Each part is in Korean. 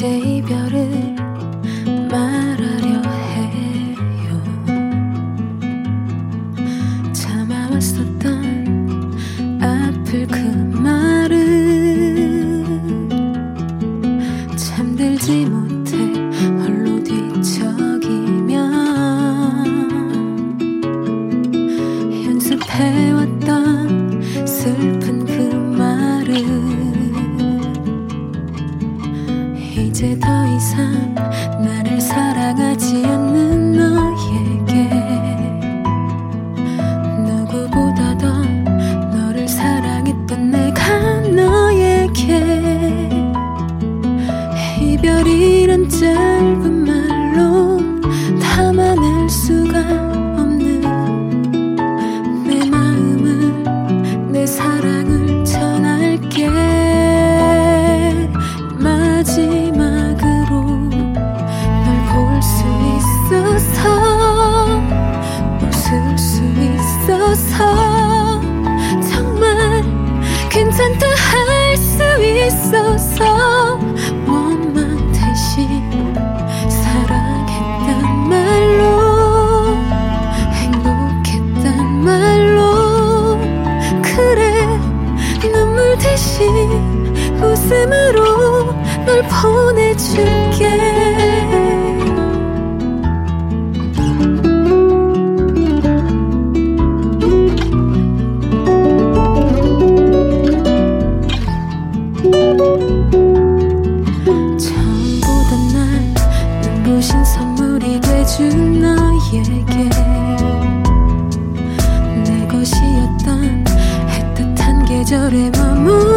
이제 이별을 말하려 해요. 참아왔었던 아플 그 짧은 말로 담아낼 수가 없는 내 마음을 내 사랑을 전할게. 마지막으로 널 볼 수 있어서 웃을 수 있어서 정말 괜찮다 할 수 있어서 널 보내줄게. 처음 보던 날 눈부신 선물이 돼준 너에게. 내 것이었던 애틋한 계절에 머문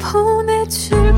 보내줄